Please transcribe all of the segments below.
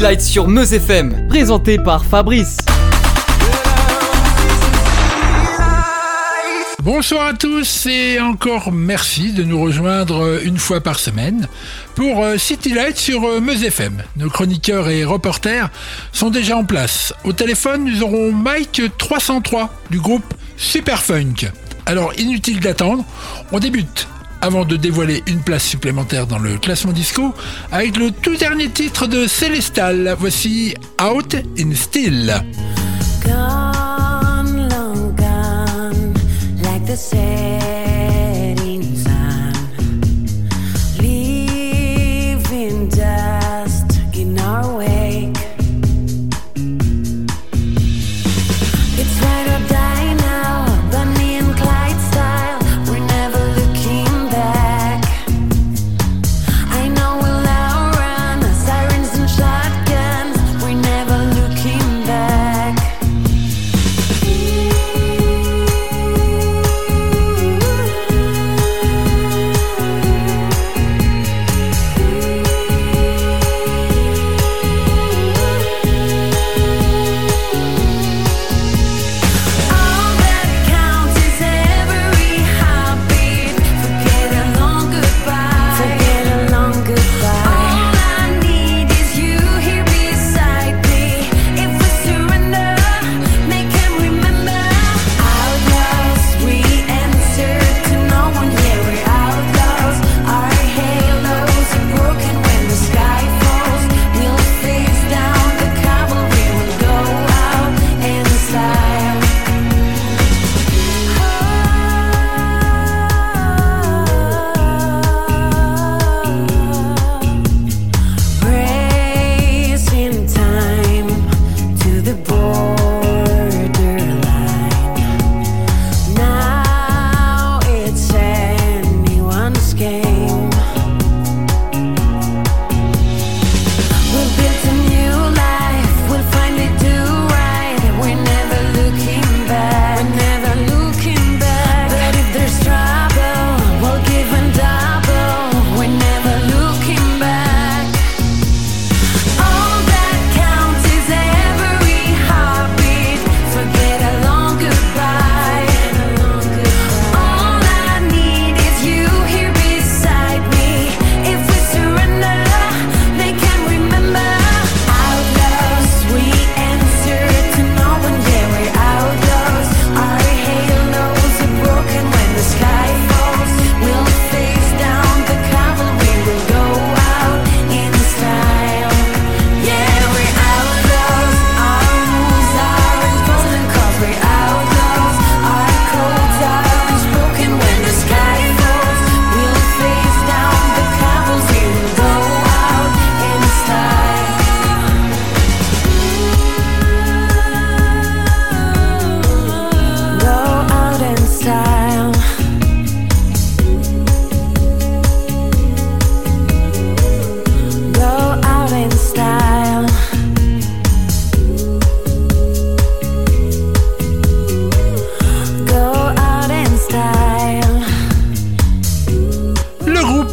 City Light sur Meuse FM, présenté par Fabrice. Bonsoir à tous et encore merci de nous rejoindre euh, une fois par semaine pour euh, City Light sur euh, Meuse FM. Nos chroniqueurs et reporters sont déjà en place. Au téléphone, nous aurons Mike 303 du groupe Superfunk. Alors inutile d'attendre, on débute avant de dévoiler une place supplémentaire dans le classement disco avec le tout dernier titre de Célestal. Voici Out in Steel.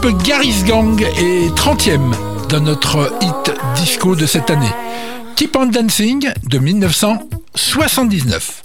que Gary's Gang est 30e dans notre hit disco de cette année. Keep on Dancing de 1979.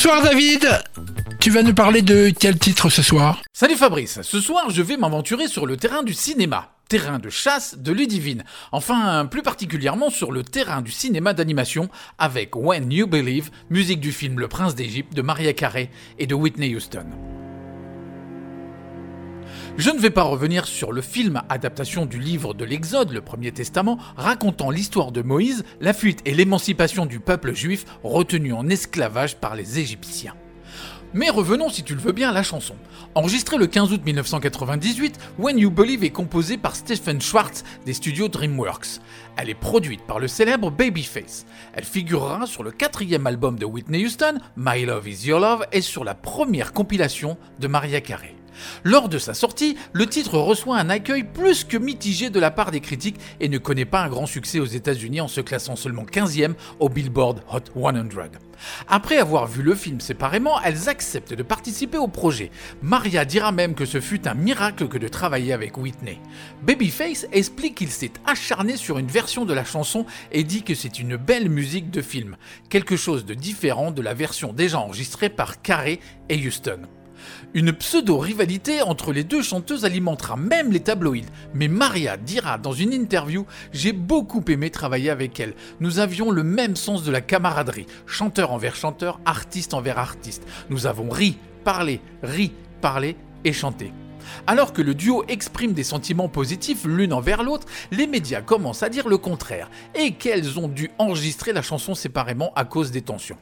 Bonsoir David. Tu vas nous parler de quel titre ce soir Salut Fabrice, ce soir je vais m'aventurer sur le terrain du cinéma, terrain de chasse de Ludivine, enfin plus particulièrement sur le terrain du cinéma d'animation avec When You Believe, musique du film Le Prince d'Égypte de Maria Carey et de Whitney Houston. Je ne vais pas revenir sur le film adaptation du livre de l'Exode, le Premier Testament, racontant l'histoire de Moïse, la fuite et l'émancipation du peuple juif retenu en esclavage par les Égyptiens. Mais revenons si tu le veux bien à la chanson. Enregistrée le 15 août 1998, When You Believe est composée par Stephen Schwartz des studios DreamWorks. Elle est produite par le célèbre Babyface. Elle figurera sur le quatrième album de Whitney Houston, My Love Is Your Love, et sur la première compilation de Maria Carey. Lors de sa sortie, le titre reçoit un accueil plus que mitigé de la part des critiques et ne connaît pas un grand succès aux États-Unis en se classant seulement 15e au Billboard Hot 100. Après avoir vu le film séparément, elles acceptent de participer au projet. Maria dira même que ce fut un miracle que de travailler avec Whitney. Babyface explique qu'il s'est acharné sur une version de la chanson et dit que c'est une belle musique de film, quelque chose de différent de la version déjà enregistrée par Carey et Houston. Une pseudo-rivalité entre les deux chanteuses alimentera même les tabloïds, mais Maria dira dans une interview J'ai beaucoup aimé travailler avec elle. Nous avions le même sens de la camaraderie, chanteur envers chanteur, artiste envers artiste. Nous avons ri, parlé, ri, parlé et chanté. Alors que le duo exprime des sentiments positifs l'une envers l'autre, les médias commencent à dire le contraire et qu'elles ont dû enregistrer la chanson séparément à cause des tensions.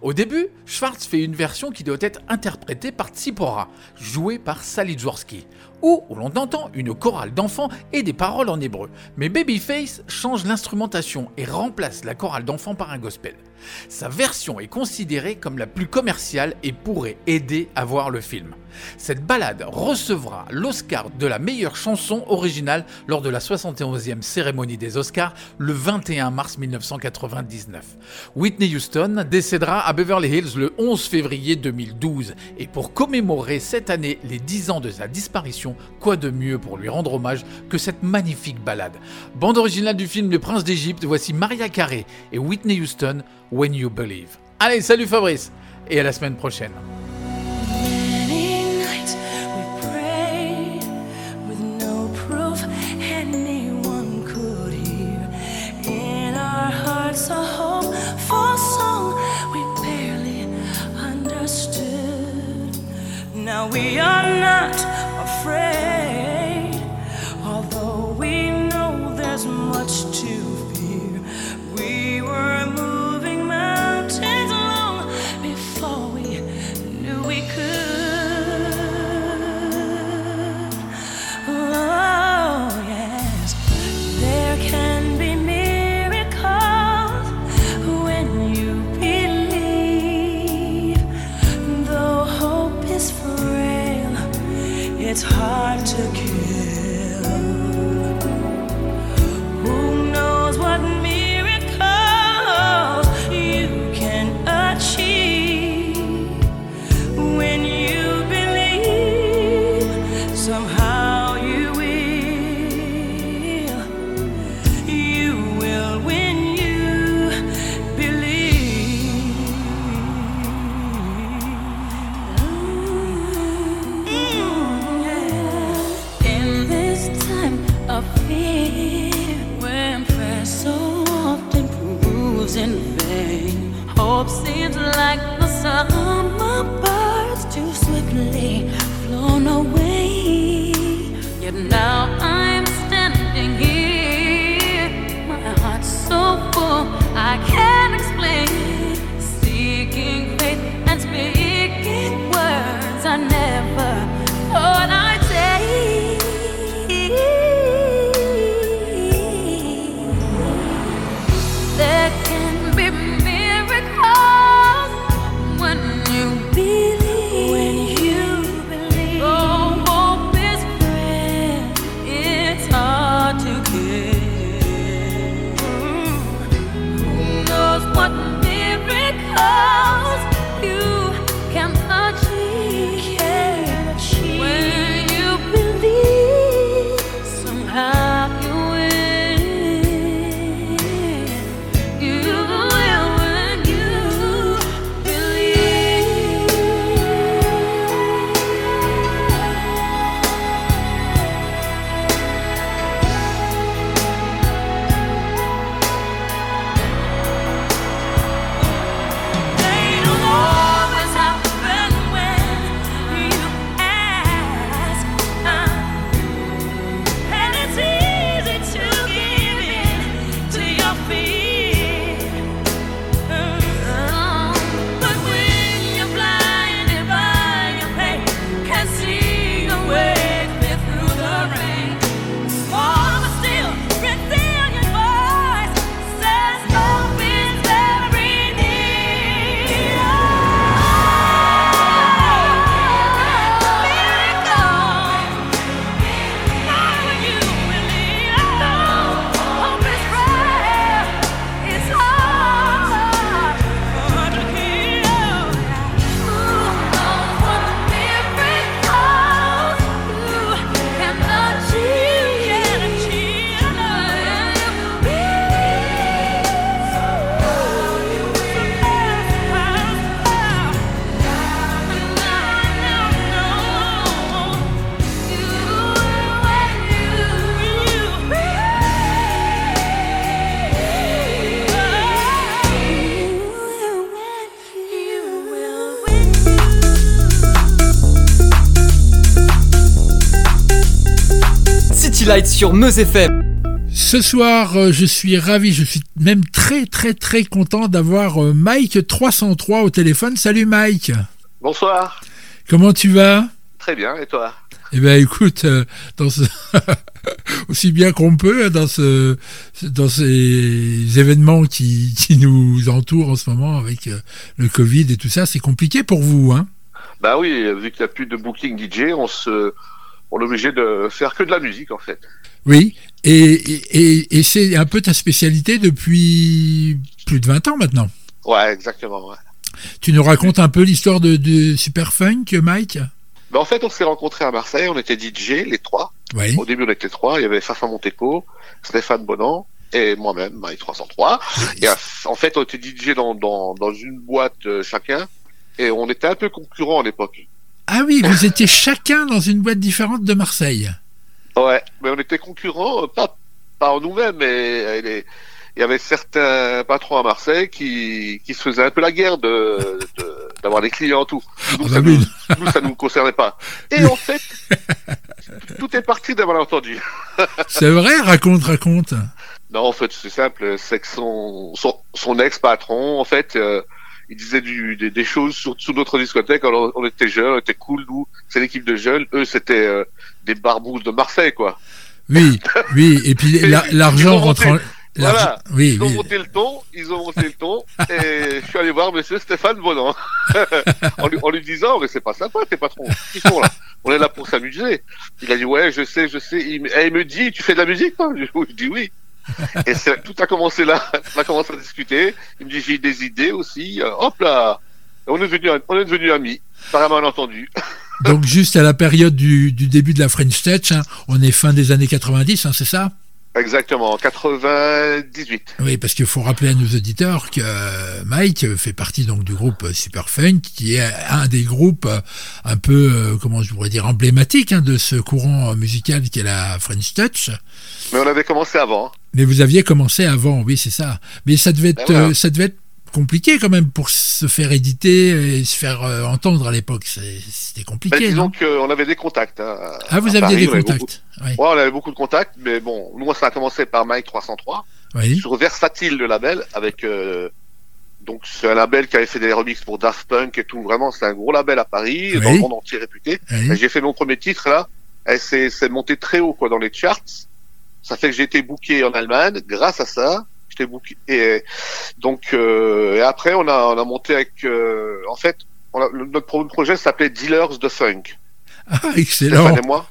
Au début, Schwartz fait une version qui doit être interprétée par Tsipora, jouée par Sally Dvorsky, où l'on entend une chorale d'enfants et des paroles en hébreu. Mais Babyface change l'instrumentation et remplace la chorale d'enfants par un gospel. Sa version est considérée comme la plus commerciale et pourrait aider à voir le film. Cette balade recevra l'Oscar de la meilleure chanson originale lors de la 71e cérémonie des Oscars le 21 mars 1999. Whitney Houston décédera à Beverly Hills le 11 février 2012 et pour commémorer cette année les 10 ans de sa disparition, quoi de mieux pour lui rendre hommage que cette magnifique balade? Bande originale du film Le Prince d'Égypte, voici Maria Carey et Whitney Houston When You Believe. Allez, salut Fabrice et à la semaine prochaine. Nights we prayed City Light sur Meuse FM. Ce soir, euh, je suis ravi, je suis même très très très content d'avoir euh, Mike 303 au téléphone. Salut Mike, Bonsoir. comment tu vas? Très bien, et toi? Eh bien écoute, euh, dans ce... aussi bien qu'on peut, hein, dans, ce... dans ces événements qui... qui nous entourent en ce moment avec le Covid et tout ça, c'est compliqué pour vous. Hein? Bah oui, vu qu'il n'y a plus de booking DJ, on se, on est obligé de faire que de la musique en fait. oui, et, et, et- c'est un peu ta spécialité depuis plus de 20 ans maintenant. Ouais, exactement. Ouais. Tu nous racontes un peu l'histoire de, de Super Funk, Mike? Bah, en fait, on s'est rencontrés à Marseille, on était DJ, les trois. Oui. Au début, on était trois. Il y avait Fafa Monteco, Stéphane Bonan et moi-même, Maï 303. Et euh, en fait, on était DJ dans, dans, dans une boîte euh, chacun. Et on était un peu concurrents à l'époque. Ah oui, vous étiez chacun dans une boîte différente de Marseille. Ouais, mais on était concurrents, euh, pas, pas en nous-mêmes, mais euh, les- il y avait certains patrons à Marseille qui, qui se faisaient un peu la guerre de, de- d'avoir des clients, tout. Nous, Ah ça bah oui. nous, nous, ça nous concernait pas. Et en fait, tout est parti d'un malentendu. C'est vrai, raconte, raconte. Non, en fait, c'est simple, c'est que son, son, son ex-patron, en fait, euh, il disait du, des, des choses sur, sur notre discothèque. Alors, on était jeunes, on était cool, nous, c'est l'équipe de jeunes. Eux, c'était euh, des barbous de Marseille, quoi. Oui, oui, et puis la- l'argent Ils rentre en... Voilà. Oui, Ils ont oui. monté le ton, ils ont monté le ton, et je suis allé voir monsieur Stéphane Bonan, en, lui, en lui disant, mais c'est pas sympa, tes patrons, ils sont là, on est là pour s'amuser. Il a dit, ouais, je sais, je sais, il, et il me dit, tu fais de la musique, toi? Je je dis oui. Et tout a commencé là, on a commencé à discuter, il me dit, j'ai des idées aussi, euh, hop là, on est devenu, on est devenu amis, par un malentendu. Donc juste à la période du, du début de la French Touch, hein, on est fin des années 90, hein, c'est ça? Exactement, en 98. Oui, parce qu'il faut rappeler à nos auditeurs que euh, Mike fait partie donc du groupe euh, Super Funk, qui est un des groupes un peu, comment je pourrais dire, emblématiques hein, de ce courant musical qui est la French Touch. Mais on avait commencé avant. Mais vous aviez commencé avant, oui, c'est ça. Mais ça devait être, Ben voilà. euh, ça devait être compliqué quand même pour se faire éditer et se faire euh, entendre à l'époque. C'était Ben, compliqué, disons non? qu'on avait des contacts. hein, Ah, vous aviez Paris, des on avait beaucoup- contacts. Oui. Ouais, on avait beaucoup de contacts, mais bon, nous, ça a commencé par Mike 303, oui. sur Versatile, le label, avec, euh, donc, c'est un label qui avait fait des remixes pour Daft Punk et tout, vraiment, c'est un gros label à Paris, Oui. dans le monde entier réputé. J'ai fait mon premier titre, là, c'est monté très haut, quoi, dans les charts. Ça fait que j'ai été booké en Allemagne, grâce à ça. J'étais booké, et donc, euh, et après, on a, on a monté avec, euh, en fait, on a- notre pro- projet s'appelait Dealers de Funk. Ah, excellent. et moi.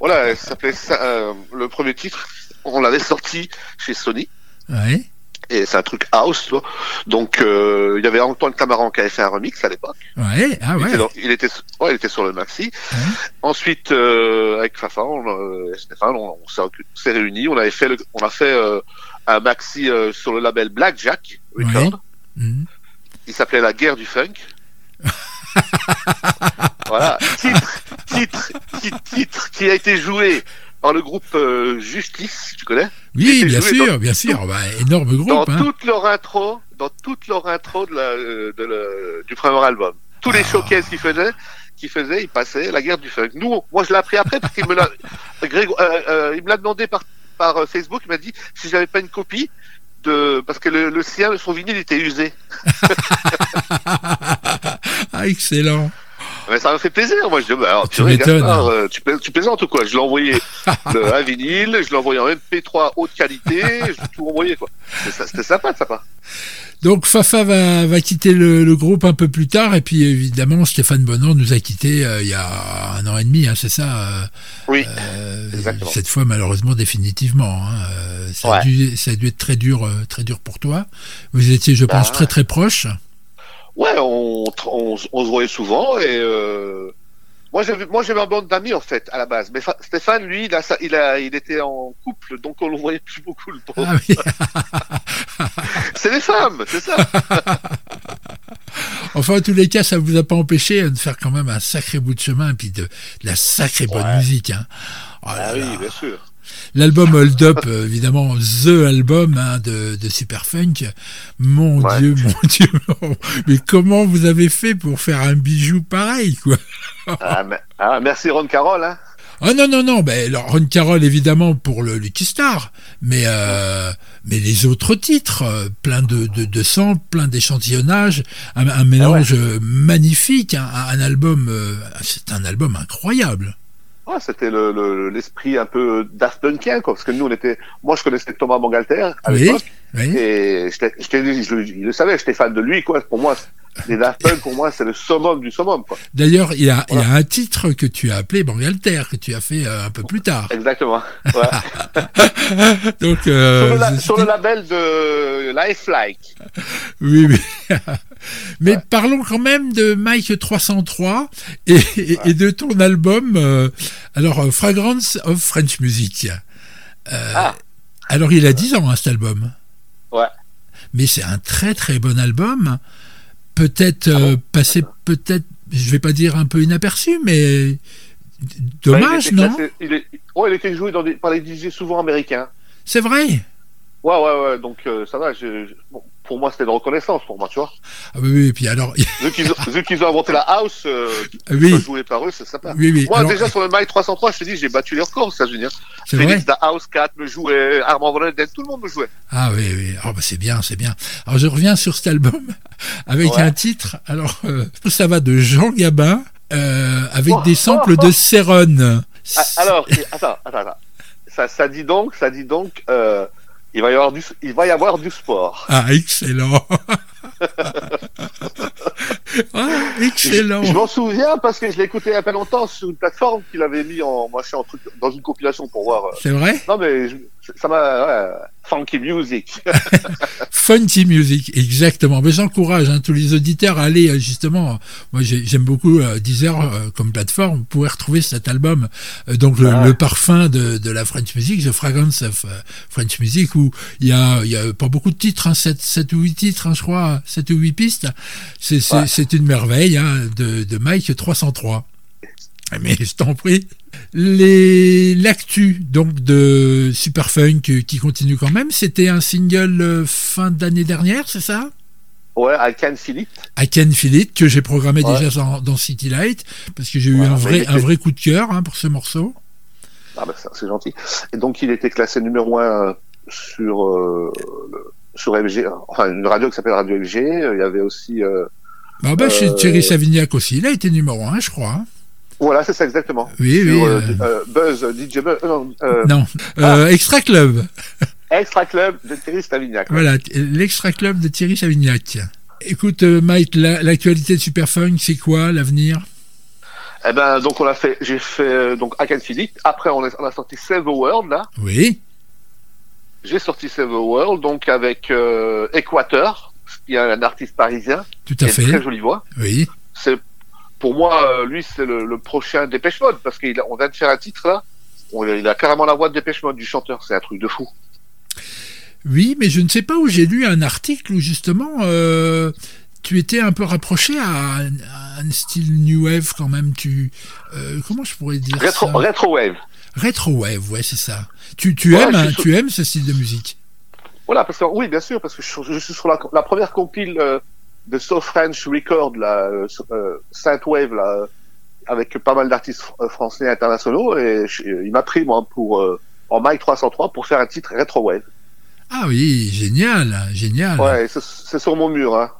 voilà, ça s'appelait ça, euh, le premier titre. On l'avait sorti chez Sony. Oui. Et c'est un truc house, tu vois. Donc, euh, il y avait Antoine Camaran qui avait fait un remix à l'époque. Ouais. Ah Il, ouais. était dans- il, était, ouais, il était sur le maxi. Ouais. Ensuite, euh, avec Fafa, on, euh, et Stéphane, on, on s'est réunis. On avait fait, le, on a fait un maxi sur le label Blackjack Record. Mhm. Il s'appelait La guerre du funk. voilà, titre, titre, titre, titre qui a été joué par le groupe Justice, tu connais? Oui, bien sûr, dans bien sûr. Bah, énorme Dans groupe. Hein. toute leur intro, dans toute leur intro de la, euh, de du premier album. Tous les Ah. showcases qu'ils faisaient, qu'ils faisaient, ils passaient la guerre du funk. Nous, moi je l'ai appris après parce qu'il me l'a, Grégo- euh, euh, il me l'a demandé par, par euh, Facebook, il m'a dit si j'avais pas une copie de, parce que le, le sien, son vinyle était usé. ah, excellent. Mais ça m'a fait plaisir. Moi, je dis, bah, alors, Tu purée. Gaspard, euh, tu, plais- tu plaisantes ou quoi? Je l'ai envoyé le, un vinyle, je l'ai envoyé en MP3 haute qualité, je l'ai tout envoyé, quoi. C'était sympa, sympa. Donc Fafa va, va quitter le, le groupe un peu plus tard et puis évidemment Stéphane Bonan nous a quittés euh, il y a un an et demi, hein, c'est ça euh, Oui. euh, Exactement. Cette fois malheureusement définitivement. hein, euh, ça, a Ouais. dû, ça a dû être très dur, euh, très dur pour toi. Vous étiez, je Bah, pense, très très proches. Ouais, on, on, on se voyait souvent et euh, moi j'avais moi j'avais un bande d'amis en fait à la base. Mais Stéphane lui il a, il a il était en couple donc on le voyait plus beaucoup le pauvre. Ah oui. C'est les femmes, c'est ça. Enfin, en tous les cas, ça vous a pas empêché de faire quand même un sacré bout de chemin et puis de, de la sacrée bonne Ouais. musique. Hein. Oh là Ah oui, là. bien sûr. L'album Hold Up, euh, évidemment, The Album hein, de, de Superfunk. Mon Ouais. Dieu, mon Dieu. Mais comment vous avez fait pour faire un bijou pareil, quoi? Ah, mais- ah, merci Ron Carroll hein. Ah non, non, non, ben, alors, Ron Carroll évidemment pour le Lucky Star, mais, euh, mais les autres titres, euh, plein de, de, de samples, plein d'échantillonnages, un, un mélange magnifique, un, un album, euh, c'est un album incroyable. Ouais, c'était le- le- l'esprit un peu Daft Punkien, quoi. Parce que nous, on était, moi, je connaissais Thomas Bangalter à Oui, l'époque. oui. Et j'étais- je, le- il le savait, j'étais fan de lui, quoi. Pour moi, les Daft Punk, pour moi, c'est le summum du summum, quoi. D'ailleurs, il y, a, il y a Voilà. un titre que tu as appelé Bangalter, que tu as fait euh, un peu plus tard. Exactement. Ouais. Donc, euh, sur, le la- c'est- sur le label de Lifelike. Oui, oui. Mais parlons quand même de Mike 303 et, de ton album, euh, alors Fragrance of French Music. Ah. Alors il a 10 ans hein, cet album. Ouais. Mais c'est un très très bon album. Peut-être euh, passé, peut-être, je vais pas dire un peu inaperçu, mais dommage, Bah, il non classé- il, est- ouais, il était joué dans des, par des DJ souvent américains. C'est vrai? Ouais, ouais, ouais. Donc, euh, ça va. je- je- bon, pour moi, c'était de reconnaissance, pour moi, tu vois. Ah oui, oui, et puis alors, Vu qu'ils ont, inventé la house, euh, oui, joué par eux, c'est sympa. oui, oui. Moi, Alors, déjà, sur le Mike 303, je te dis, j'ai battu les records, ça, je veux dire. c'est vrai. Félix, The House Cat me jouait, Armand Van tout le monde me jouait. Ah oui, oui. Ah bah c'est bien, c'est bien. Alors je reviens sur cet album avec Ouais. un titre. Alors euh, ça va de Jean Gabin euh, avec Oh, des samples oh, oh. de Céron. Ah, alors, attends, attends. Ça, ça dit donc, ça dit donc, euh, il va y avoir du, il va y avoir du sport. Ah excellent. ah, excellent. Je m'en souviens parce que je l'ai écouté il y a pas longtemps sur une plateforme qu'il avait mis en machin, en truc, dans une compilation pour voir. euh. C'est vrai? Non, mais je- ça m'a, ouais, funky music. Funky Music, exactement. Mais j'encourage hein, tous les auditeurs à aller euh, justement. Moi, j'ai- j'aime beaucoup euh, Deezer euh, comme plateforme. Vous pouvez retrouver cet album, euh, donc le, Ah. le parfum de, de la French Music, The Fragrance of French Music, où il y a, il y a pas beaucoup de titres, hein, 7, 7 ou 8 titres, hein, je crois, 7 ou 8 pistes. C'est Ouais. une merveille hein, de, de Mike 303. Mais je t'en prie. Les l'actu donc de Superfunk euh, qui continue quand même, c'était un single euh, fin d'année dernière, c'est ça? Ouais, I Can Feel It. I Can Feel It que j'ai programmé Ouais. déjà dans, dans City Light parce que j'ai eu un vrai un vrai coup de cœur hein, pour ce morceau. Ah bah c'est gentil. Et donc il était classé numéro un sur euh, sur MG, enfin une radio qui s'appelle Radio MG. Il y avait aussi, euh, Bah, bah, chez Euh, Thierry Savignac aussi, il a été numéro un, je crois. Voilà, c'est ça exactement. Oui, sur oui. euh, euh, euh, Buzz, DJ Buzz, euh, non, non, euh, Extra Club. Extra Club de Thierry Stavignac. Voilà, l'Extra Club de Thierry Savignac. Écoute, Mike, la- l'actualité de Superfunk, c'est quoi l'avenir? Eh ben donc on a fait, j'ai fait donc It. Après on a, on a sorti Save the World là. Oui, J'ai sorti Save the World donc avec Équateur, qui est un artiste parisien tout qui à a une fait. très jolie voix. Oui, c'est pour moi euh, lui c'est le, le prochain Dépêche Mode parce qu'on vient de faire un titre là. On- il a carrément la voix de Dépêche Mode du chanteur. C'est un truc de fou. Oui, mais je ne sais pas où j'ai lu un article où justement euh, tu étais un peu rapproché à un, à un style new wave quand même. Tu euh, comment je pourrais dire Retro, ça? Retro Wave. Retro wave, ouais, c'est ça. Tu, tu Ouais, aimes, hein, sur- tu aimes ce style de musique? Voilà parce que oui bien sûr parce que je, suis- je suis sur la, la première compile euh, de So French Record là euh, euh, Saint Wave là avec pas mal d'artistes fr- euh, français et internationaux et je- euh, il m'a pris moi pour euh, en Mike 303 pour faire un titre Retro Wave Ah oui, génial, génial. ouais c'est- sur mon mur hein.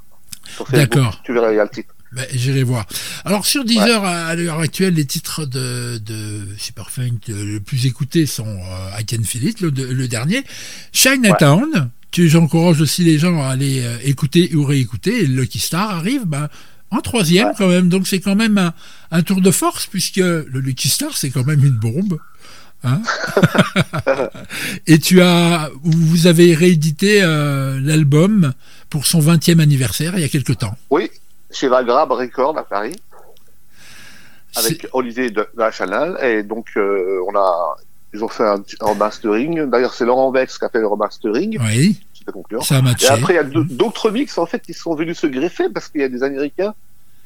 D'accord. tu verras il y a le titre Ben, J'irai voir. Alors sur Deezer, à, à l'heure actuelle, les titres de, de Superfunk le plus écoutés sont euh, I Can Feel It, le, le dernier. Chinatown, j'encourage aussi les gens à aller euh, écouter ou réécouter. Et Lucky Star arrive ben, en troisième Ouais. quand même. Donc c'est quand même un, un tour de force puisque le Lucky Star, c'est quand même une bombe. Hein et tu as, vous avez réédité euh, l'album pour son 20e anniversaire il y a quelque temps. Oui, chez Vagrab Record à Paris, avec Olivier de, de la Chanel. Et donc, euh, on a, ils ont fait un, petit- un mastering. D'ailleurs, c'est Laurent Vex qui a fait le remastering. Oui, ça a matché. Et après, il y a d'autres mix, en fait, qui sont venus se greffer parce qu'il y a des Américains.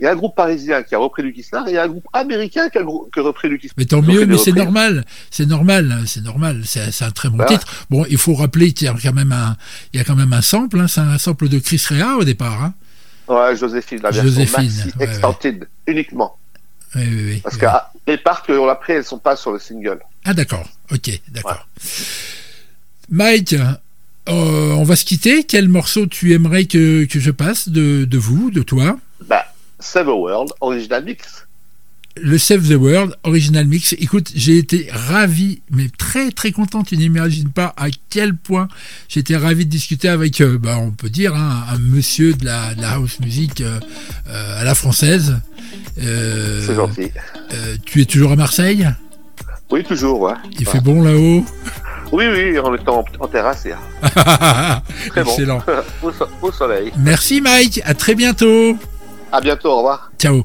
Il y a un groupe parisien qui a repris Lucky Star et il y a un groupe américain qui a, grou- qui a repris Lucky Star. Mais tant mieux, mais c'est reprises. normal, c'est normal, c'est normal, c'est c'est un très bon titre. Bon, il faut rappeler qu'il y a quand même un, il y a quand même un sample, hein, c'est un sample de Chris Rea au départ. Hein. Ouais, Joséphine, la version Joséphine, maxi ouais, extended uniquement. Oui, oui, oui. Parce oui. que les parts qu'on a pris, elles sont pas sur le single. Ah d'accord, ok, d'accord. Mike, euh, on va se quitter. Quel morceau tu aimerais que, que je passe de, de vous, de toi? Bah, Save the World, original mix. Le Save the World Original Mix. Écoute, j'ai été ravi, mais très très content. Tu n'imagines pas à quel point j'étais ravi de discuter avec, euh, bah, on peut dire, hein, un monsieur de la, de la house music euh, à la française. C'est gentil. tu es toujours à Marseille? Oui, toujours, ouais. Il Ouais. fait bon là-haut Oui, oui, en étant en, en terrasse, hein. Très bon. Excellent. au, so- au soleil. Merci Mike, à très bientôt. À bientôt, au revoir. Ciao.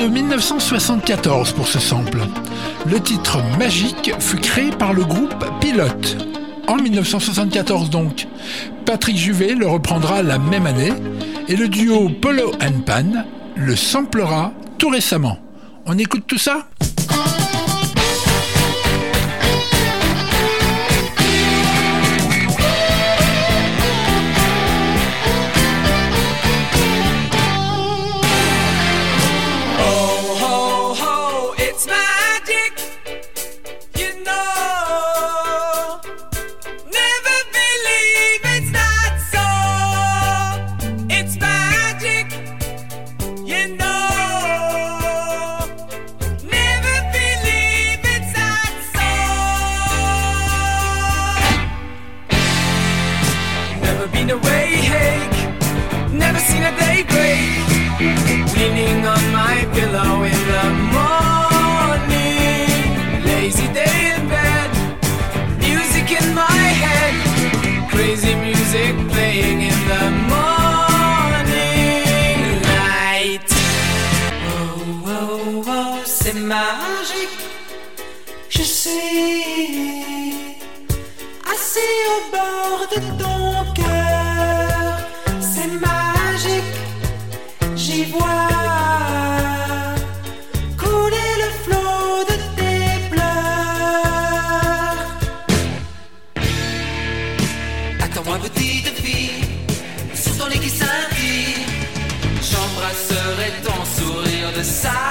De 1974 pour ce sample. Le titre Magique fut créé par le groupe Pilote. En 1974 donc. Patrick Juvet le reprendra la même année et le duo Polo and Pan le samplera tout récemment. On écoute tout ça? inside.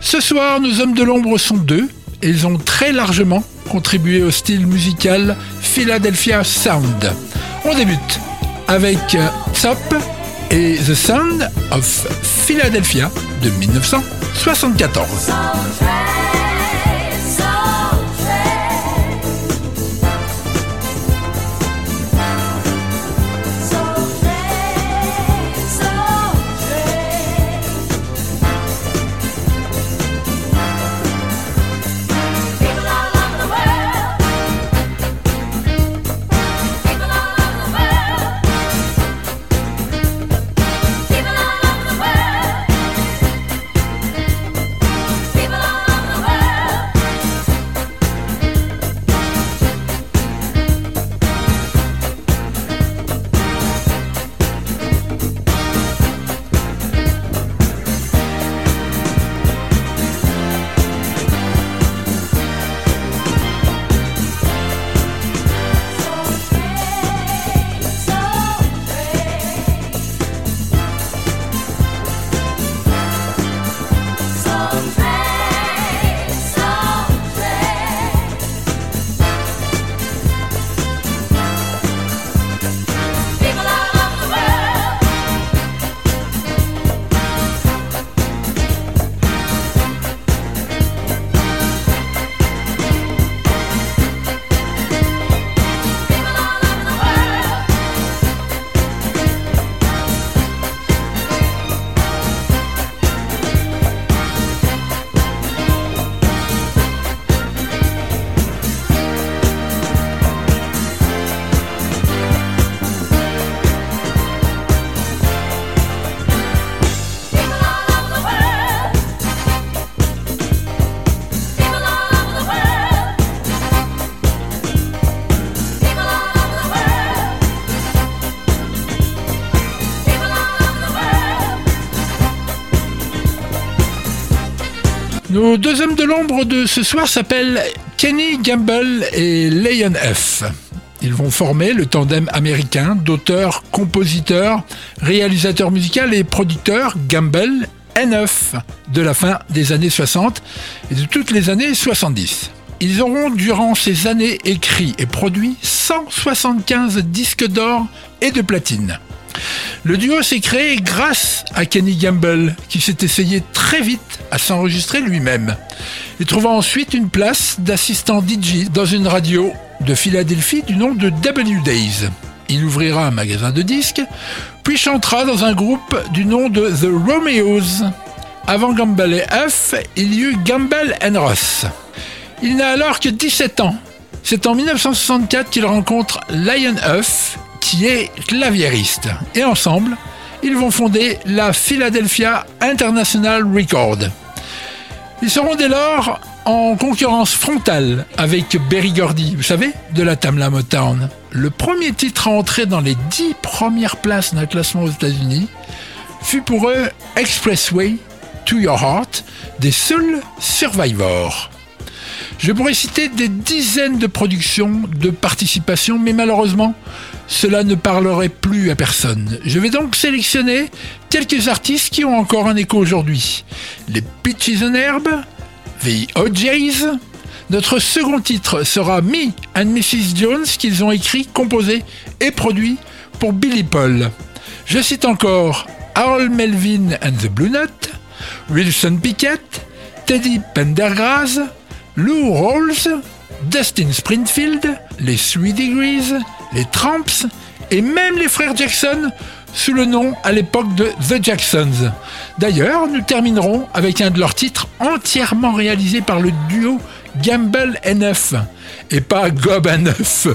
Ce soir, nos hommes de l'ombre sont deux et ils ont très largement contribué au style musical Philadelphia Sound. On débute avec euh, Top et The Sound of Philadelphia de 1974. Deux hommes de l'ombre de ce soir s'appellent Kenny Gamble et Leon F. Ils vont former le tandem américain d'auteur, compositeur, réalisateur musical et producteur Gamble N9 de la fin des années 60 et de toutes les années 70. Ils auront durant ces années écrit et produit 175 disques d'or et de platine. Le duo s'est créé grâce à Kenny Gamble, qui s'est essayé très vite à s'enregistrer lui-même. Il trouva ensuite une place d'assistant DJ dans une radio de Philadelphie du nom de W Days. Il ouvrira un magasin de disques, puis chantera dans un groupe du nom de The Romeos. Avant Gamble et F, il y eut Gamble and Ross. Il n'a alors que 17 ans. C'est en 1964 qu'il rencontre Lion Huff, qui est claviériste. Et ensemble, ils vont fonder la Philadelphia International Record. Ils seront dès lors en concurrence frontale avec Berry Gordy, vous savez, de la Tamla Motown. Le premier titre à entrer dans les 10 premières places d'un classement aux États-Unis fut pour eux Expressway to Your Heart des Soul Survivor. Je pourrais citer des dizaines de productions, de participations, mais malheureusement, cela ne parlerait plus à personne. Je vais donc sélectionner quelques artistes qui ont encore un écho aujourd'hui. Les Peaches and Herb, The OJs. Notre second titre sera Me and Mrs. Jones qu'ils ont écrit, composé et produit pour Billy Paul. Je cite encore Harold Melvin and the Blue Note, Wilson Pickett, Teddy Pendergrass, Lou Rawls, Dustin Springfield, les Three Degrees, les Tramps et même les frères Jackson sous le nom à l'époque de The Jacksons. D'ailleurs, nous terminerons avec un de leurs titres entièrement réalisé par le duo Gamble N9 et pas Gob N9.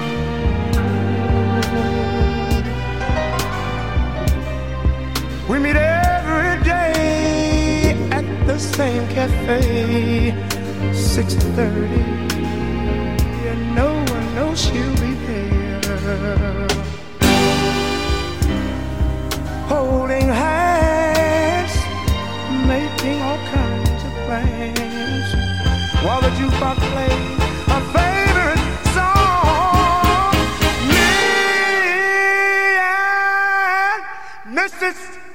We meet every day at the same cafe, 6:30, and no one knows she'll be there. Holding hands, making all kinds of plans, while the jukebox plays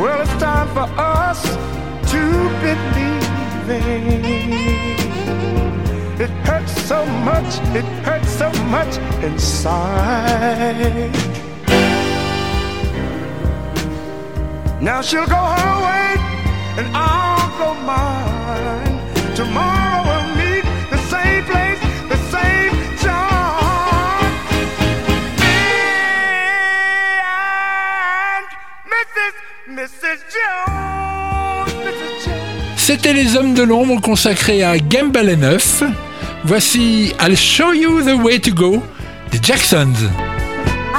Well, it's time for us to believe it hurts so much, it hurts so much inside. Now she'll go her way and I'll go mine. Tomorrow we'll meet the same place, C'était les hommes de l'ombre consacrés à Gamble 9. Voici I'll Show You the Way to Go des Jacksons. Ah,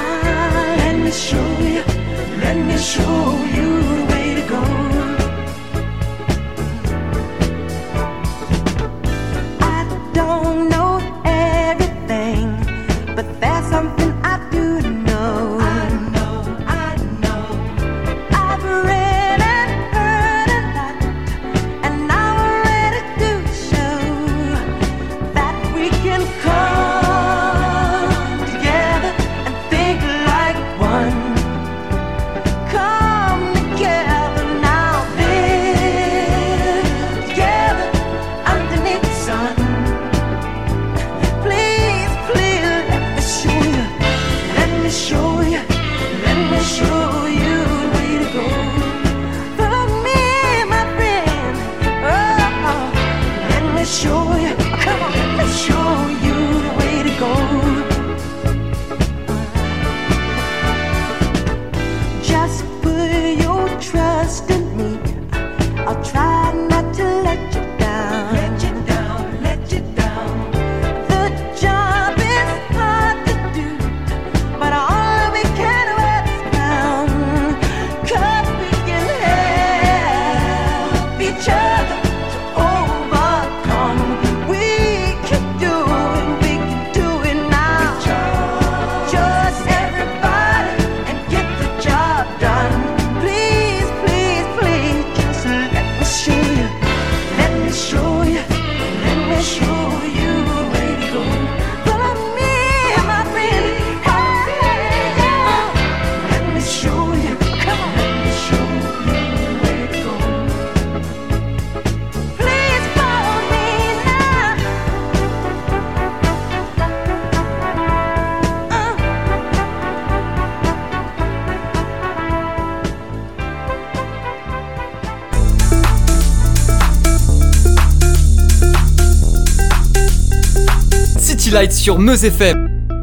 City sur Meuse FM.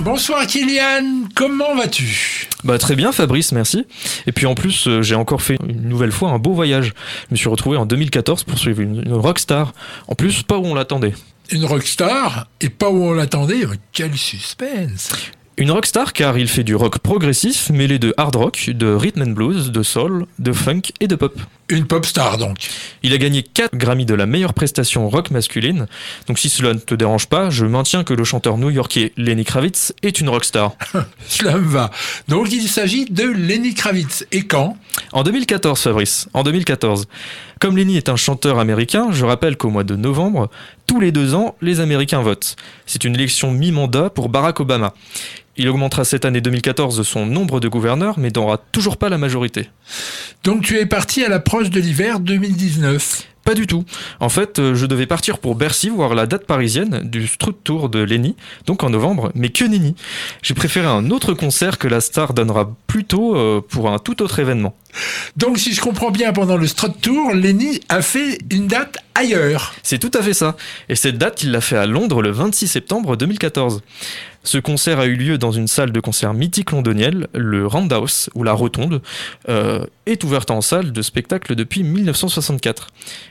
Bonsoir Kylian, comment vas-tu? Bah très bien Fabrice, merci. Et puis en plus, euh, j'ai encore fait une nouvelle fois un beau voyage. Je me suis retrouvé en 2014 pour suivre une, une rockstar. En plus, pas où on l'attendait. Une rockstar et pas où on l'attendait? Quel suspense Une rockstar car il fait du rock progressif mêlé de hard rock, de rhythm and blues, de soul, de funk et de pop. Une pop star donc. Il a gagné 4 Grammy de la meilleure prestation rock masculine. Donc si cela ne te dérange pas, je maintiens que le chanteur new-yorkais Lenny Kravitz est une rockstar. Cela me va. Donc il s'agit de Lenny Kravitz. Et quand? En 2014, Fabrice, en 2014. Comme Lenny est un chanteur américain, je rappelle qu'au mois de novembre, tous les deux ans, les Américains votent. C'est une élection mi-mandat pour Barack Obama. Il augmentera cette année 2014 son nombre de gouverneurs, mais n'aura toujours pas la majorité. Donc tu es parti à l'approche de l'hiver 2019. Pas du tout. En fait, euh, je devais partir pour Bercy voir la date parisienne du Strout Tour de Lenny, donc en novembre, mais que nenni. J'ai préféré un autre concert que la star donnera plus tôt euh, pour un tout autre événement. Donc si je comprends bien, pendant le Strut Tour, Lenny a fait une date ailleurs. C'est tout à fait ça. Et cette date, il l'a fait à Londres le 26 septembre 2014. Ce concert a eu lieu dans une salle de concert mythique londonienne, le Roundhouse, ou la Rotonde, euh, est ouverte en salle de spectacle depuis 1964.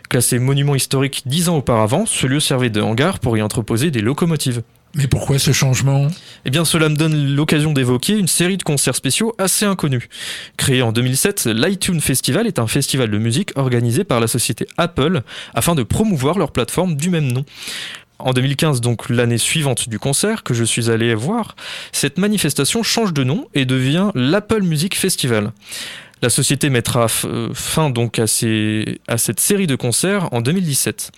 Classé monument historique dix ans auparavant, ce lieu servait de hangar pour y entreposer des locomotives. Mais pourquoi ce changement? Eh bien, cela me donne l'occasion d'évoquer une série de concerts spéciaux assez inconnus. Créé en 2007, l'iTunes Festival est un festival de musique organisé par la société Apple afin de promouvoir leur plateforme du même nom. En 2015, donc l'année suivante du concert que je suis allé voir, cette manifestation change de nom et devient l'Apple Music Festival. La société mettra fin donc à cette série de concerts en 2017.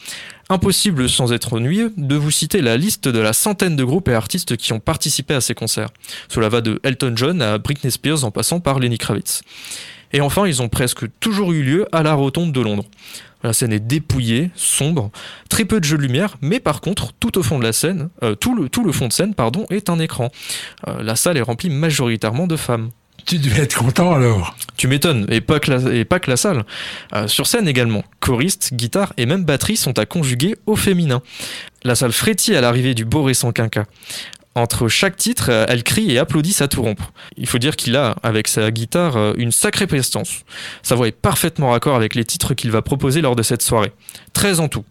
Impossible sans être ennuyeux de vous citer la liste de la centaine de groupes et artistes qui ont participé à ces concerts. Cela va de Elton John à Britney Spears en passant par Lenny Kravitz. Et enfin, ils ont presque toujours eu lieu à la Rotonde de Londres. La scène est dépouillée, sombre, très peu de jeux de lumière, mais par contre, tout au fond de la scène, euh, tout, le, tout le fond de scène, pardon, est un écran. Euh, la salle est remplie majoritairement de femmes. Tu devais être content alors. Tu m'étonnes, et pas que la, et pas que la salle. Euh, sur scène également, choristes, guitare et même batterie sont à conjuguer au féminin. La salle frétille à l'arrivée du beau récent quinca. Entre chaque titre, euh, elle crie et applaudit à tout rompre. Il faut dire qu'il a, avec sa guitare, euh, une sacrée prestance. Sa voix est parfaitement raccord avec les titres qu'il va proposer lors de cette soirée. 13 en tout.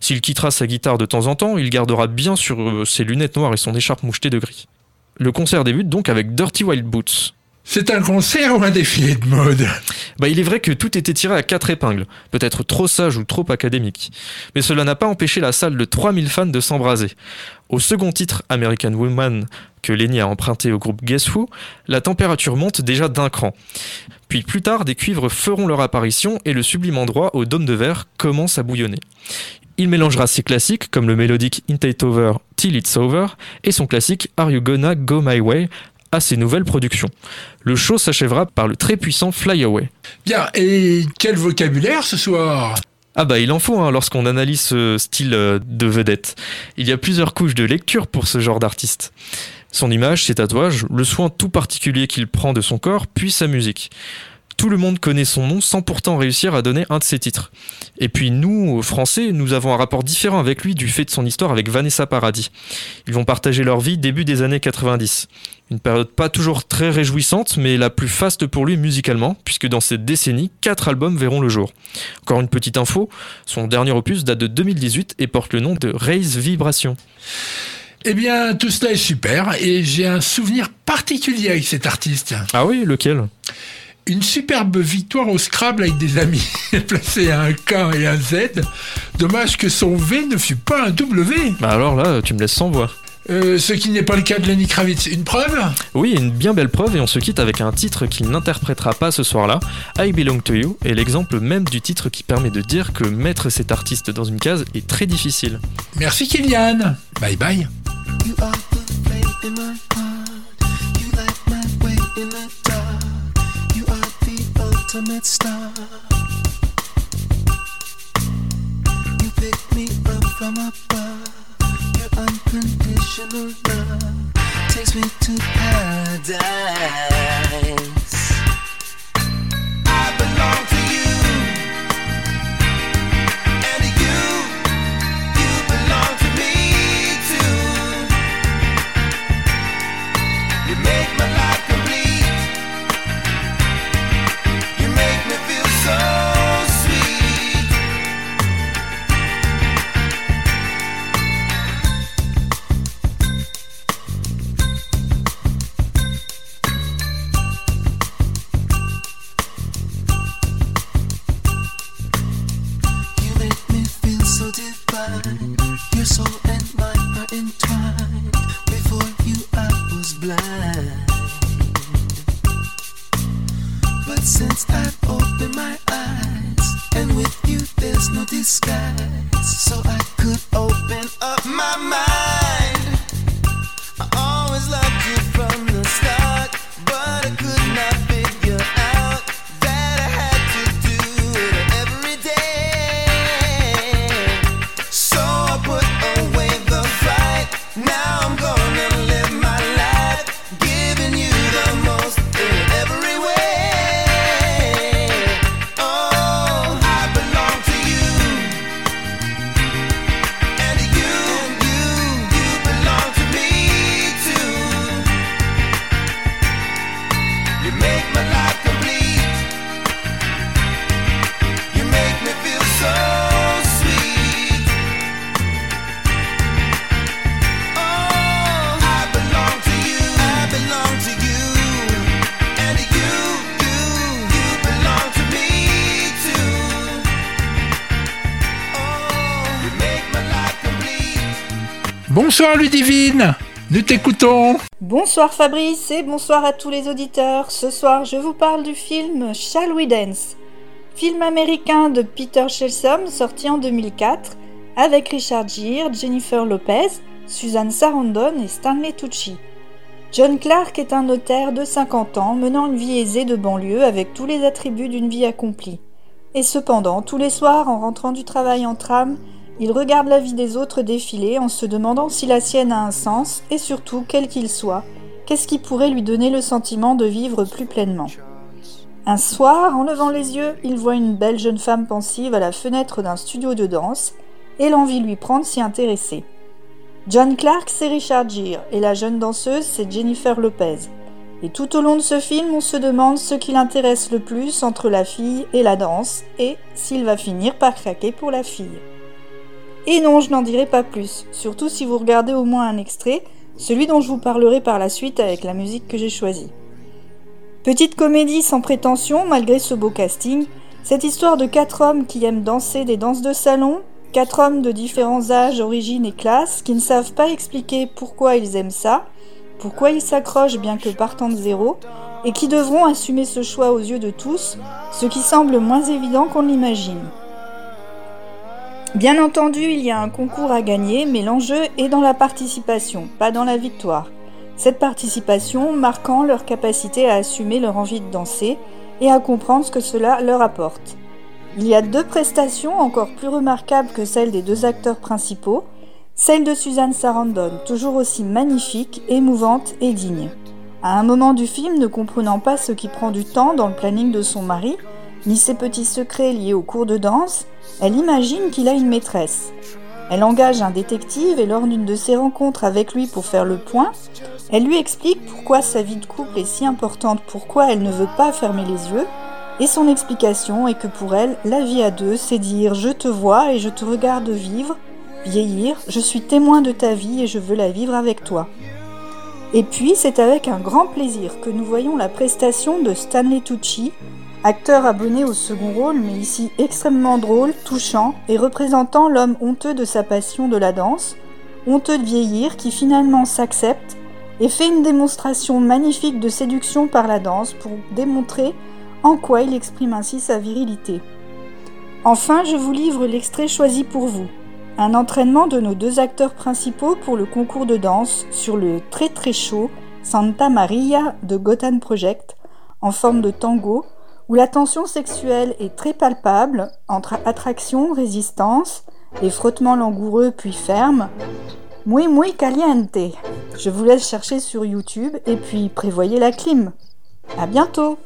S'il quittera sa guitare de temps en temps, il gardera bien sur euh, ses lunettes noires et son écharpe mouchetée de gris. Le concert débute donc avec Dirty Wild Boots. C'est un concert ou un défilé de mode Bah, il est vrai que tout était tiré à quatre épingles, peut-être trop sage ou trop académique. Mais cela n'a pas empêché la salle de 3000 fans de s'embraser. Au second titre, American Woman, que Lenny a emprunté au groupe Guess Who, la température monte déjà d'un cran. Puis plus tard, des cuivres feront leur apparition et le sublime endroit au dôme de verre commence à bouillonner. Il mélangera ses classiques comme le mélodique Ain't It Over Till It's Over et son classique Are You Gonna Go My Way à ses nouvelles productions. Le show s'achèvera par le très puissant Fly Away. Bien, et quel vocabulaire ce soir? Ah bah il en faut hein, lorsqu'on analyse ce style euh, de vedette. Il y a plusieurs couches de lecture pour ce genre d'artiste. Son image, ses tatouages, le soin tout particulier qu'il prend de son corps, puis sa musique. Tout le monde connaît son nom sans pourtant réussir à donner un de ses titres. Et puis nous, Français, nous avons un rapport différent avec lui du fait de son histoire avec Vanessa Paradis. Ils vont partager leur vie début des années 90. Une période pas toujours très réjouissante, mais la plus faste pour lui musicalement, puisque dans cette décennie, quatre albums verront le jour. Encore une petite info, son dernier opus date de 2018 et porte le nom de Raise Vibration. Eh bien, tout cela est super et j'ai un souvenir particulier avec cet artiste. Ah oui, lequel? Une superbe victoire au Scrabble avec des amis, placé à un K et un Z. Dommage que son V ne fut pas un W. Bah alors là, tu me laisses sans voix. Euh, ce qui n'est pas le cas de Lenny Kravitz. Une preuve? Oui, une bien belle preuve et on se quitte avec un titre qu'il n'interprétera pas ce soir-là, I Belong to You, et l'exemple même du titre qui permet de dire que mettre cet artiste dans une case est très difficile. Merci Kylian. Bye bye. Ultimate star. You pick me up from above. Your unconditional love takes me to paradise. Since I've opened my eyes, and with you, there's no disguise. So I could open up my mind. Bonsoir Ludivine. Nous t'écoutons. Bonsoir Fabrice et bonsoir à tous les auditeurs. Ce soir, je vous parle du film Shall We Dance? Film américain de Peter Shelsom sorti en 2004 avec Richard Gere, Jennifer Lopez, Suzanne Sarandon et Stanley Tucci. John Clark est un notaire de 50 ans menant une vie aisée de banlieue avec tous les attributs d'une vie accomplie. Et cependant, tous les soirs, en rentrant du travail en tram, il regarde la vie des autres défiler en se demandant si la sienne a un sens et surtout, quel qu'il soit, qu'est-ce qui pourrait lui donner le sentiment de vivre plus pleinement. Un soir, en levant les yeux, il voit une belle jeune femme pensive à la fenêtre d'un studio de danse et l'envie lui prend de s'y intéresser. John Clark, c'est Richard Gere et la jeune danseuse, c'est Jennifer Lopez. Et tout au long de ce film, on se demande ce qui l'intéresse le plus entre la fille et la danse et s'il va finir par craquer pour la fille. Et non, je n'en dirai pas plus, surtout si vous regardez au moins un extrait, celui dont je vous parlerai par la suite avec la musique que j'ai choisie. Petite comédie sans prétention, malgré ce beau casting, cette histoire de quatre hommes qui aiment danser des danses de salon, quatre hommes de différents âges, origines et classes, qui ne savent pas expliquer pourquoi ils aiment ça, pourquoi ils s'accrochent bien que partant de zéro, et qui devront assumer ce choix aux yeux de tous, ce qui semble moins évident qu'on l'imagine. Bien entendu, il y a un concours à gagner, mais l'enjeu est dans la participation, pas dans la victoire. Cette participation marquant leur capacité à assumer leur envie de danser et à comprendre ce que cela leur apporte. Il y a deux prestations encore plus remarquables que celles des deux acteurs principaux, celle de Suzanne Sarandon, toujours aussi magnifique, émouvante et digne. À un moment du film, ne comprenant pas ce qui prend du temps dans le planning de son mari, ni ses petits secrets liés au cours de danse, elle imagine qu'il a une maîtresse. Elle engage un détective et lors d'une de ses rencontres avec lui pour faire le point, elle lui explique pourquoi sa vie de couple est si importante, pourquoi elle ne veut pas fermer les yeux, et son explication est que pour elle, la vie à deux, c'est dire je te vois et je te regarde vivre, vieillir, je suis témoin de ta vie et je veux la vivre avec toi. Et puis, c'est avec un grand plaisir que nous voyons la prestation de Stanley Tucci, acteur abonné au second rôle, mais ici extrêmement drôle, touchant et représentant l'homme honteux de sa passion de la danse, honteux de vieillir, qui finalement s'accepte et fait une démonstration magnifique de séduction par la danse pour démontrer en quoi il exprime ainsi sa virilité. Enfin, je vous livre l'extrait choisi pour vous. Un entraînement de nos deux acteurs principaux pour le concours de danse sur le très très chaud Santa Maria de Gotham Project en forme de tango où la tension sexuelle est très palpable entre attraction, résistance et frottements langoureux puis fermes. Muy muy caliente. Je vous laisse chercher sur YouTube et puis prévoyez la clim. À bientôt.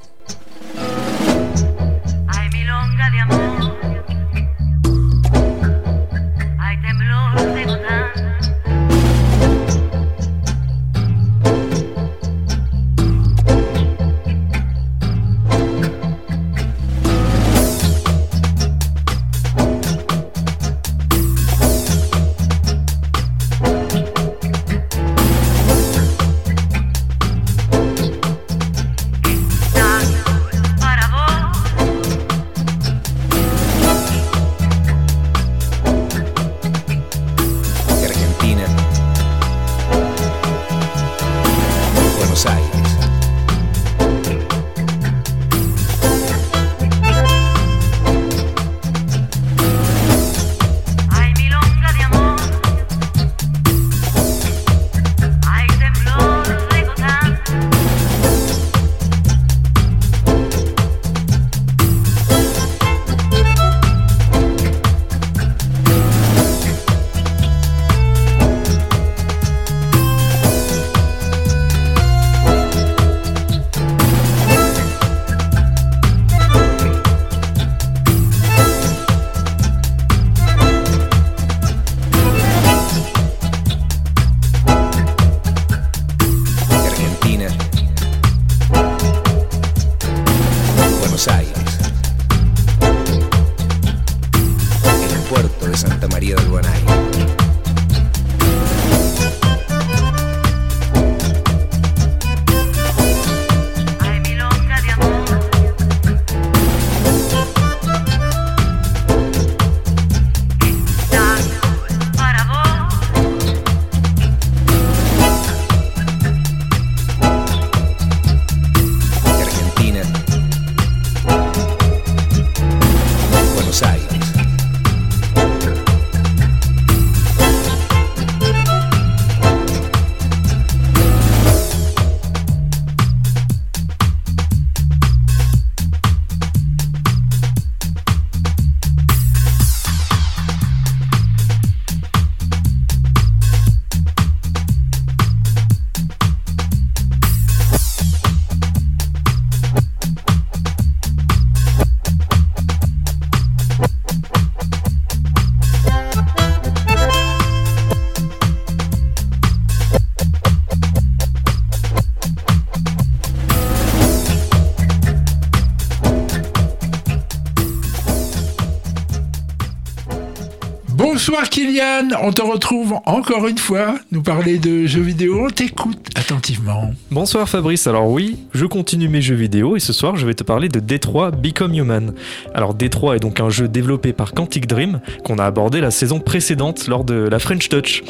Kylian, on te retrouve encore une fois, nous parler de jeux vidéo, on t'écoute attentivement. Bonsoir Fabrice, alors oui, je continue mes jeux vidéo et ce soir je vais te parler de D3 Become Human. Alors D3 est donc un jeu développé par Quantic Dream qu'on a abordé la saison précédente lors de la French Touch.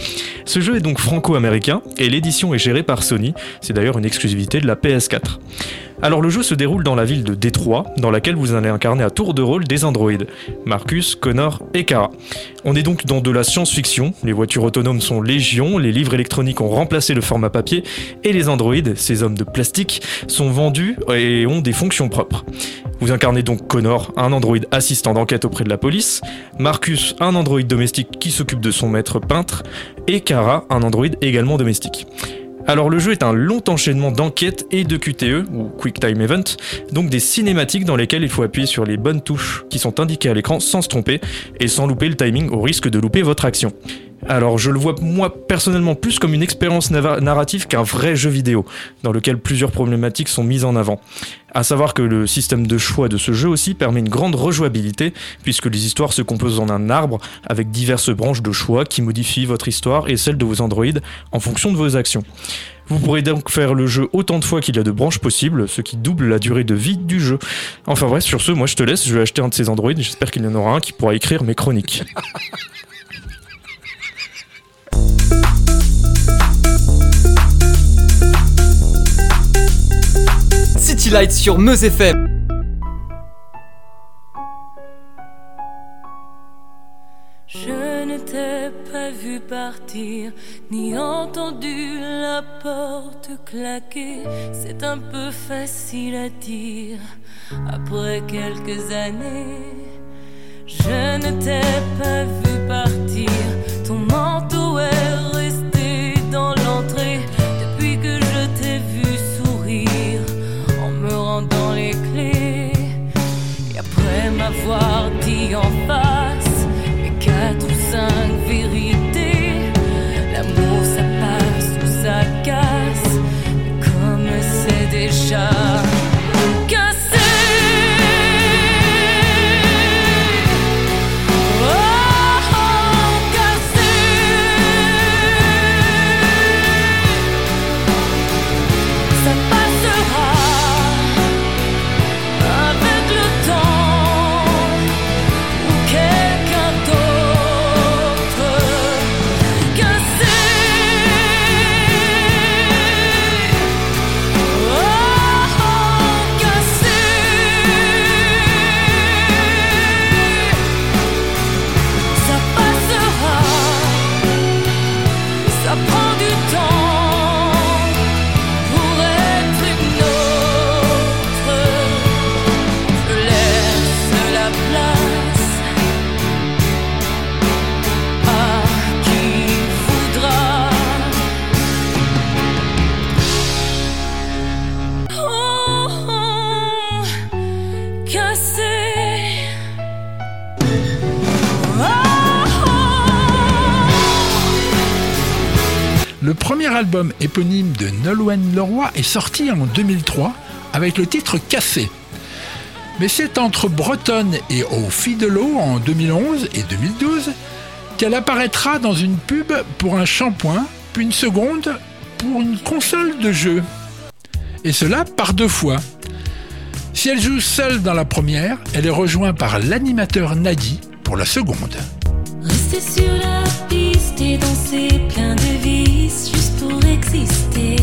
Ce jeu est donc franco-américain et l'édition est gérée par Sony, c'est d'ailleurs une exclusivité de la PS4. Alors le jeu se déroule dans la ville de Détroit, dans laquelle vous allez incarner à tour de rôle des androïdes, Marcus, Connor et Kara. On est donc dans de la science-fiction, les voitures autonomes sont légion, les livres électroniques ont remplacé le format papier, et les androïdes, ces hommes de plastique, sont vendus et ont des fonctions propres. Vous incarnez donc Connor, un androïde assistant d'enquête auprès de la police, Marcus, un androïde domestique qui s'occupe de son maître peintre, et Kara, un androïde également domestique. Alors le jeu est un long enchaînement d'enquêtes et de QTE, ou Quick Time Event, donc des cinématiques dans lesquelles il faut appuyer sur les bonnes touches qui sont indiquées à l'écran sans se tromper et sans louper le timing au risque de louper votre action. Alors je le vois moi personnellement plus comme une expérience narrative qu'un vrai jeu vidéo, dans lequel plusieurs problématiques sont mises en avant. À savoir que le système de choix de ce jeu aussi permet une grande rejouabilité, puisque les histoires se composent en un arbre avec diverses branches de choix qui modifient votre histoire et celle de vos androïdes en fonction de vos actions. Vous pourrez donc faire le jeu autant de fois qu'il y a de branches possibles, ce qui double la durée de vie du jeu. Enfin bref, sur ce, moi je te laisse, je vais acheter un de ces androïdes, j'espère qu'il y en aura un qui pourra écrire mes chroniques. City sur Meuse FM. Je ne t'ai pas vu partir, ni entendu la porte claquer. C'est un peu facile à dire après quelques années. Je ne t'ai pas vu partir, ton manteau est resté dans l'entrée m'avoir dit Nolwenn Leroy est sorti en 2003 avec le titre Cassé. Mais c'est entre Bretonne et Au Filles de l'eau en 2011 et 2012 qu'elle apparaîtra dans une pub pour un shampoing, puis une seconde pour une console de jeu. Et cela par deux fois. Si elle joue seule dans la première, elle est rejointe par l'animateur Nadi pour la seconde. Sur la piste et plein de vices juste pour exister.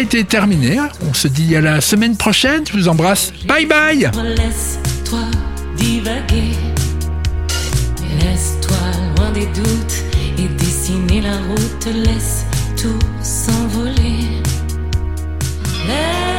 Est terminé. On se dit à la semaine prochaine. Je vous embrasse. Bye bye.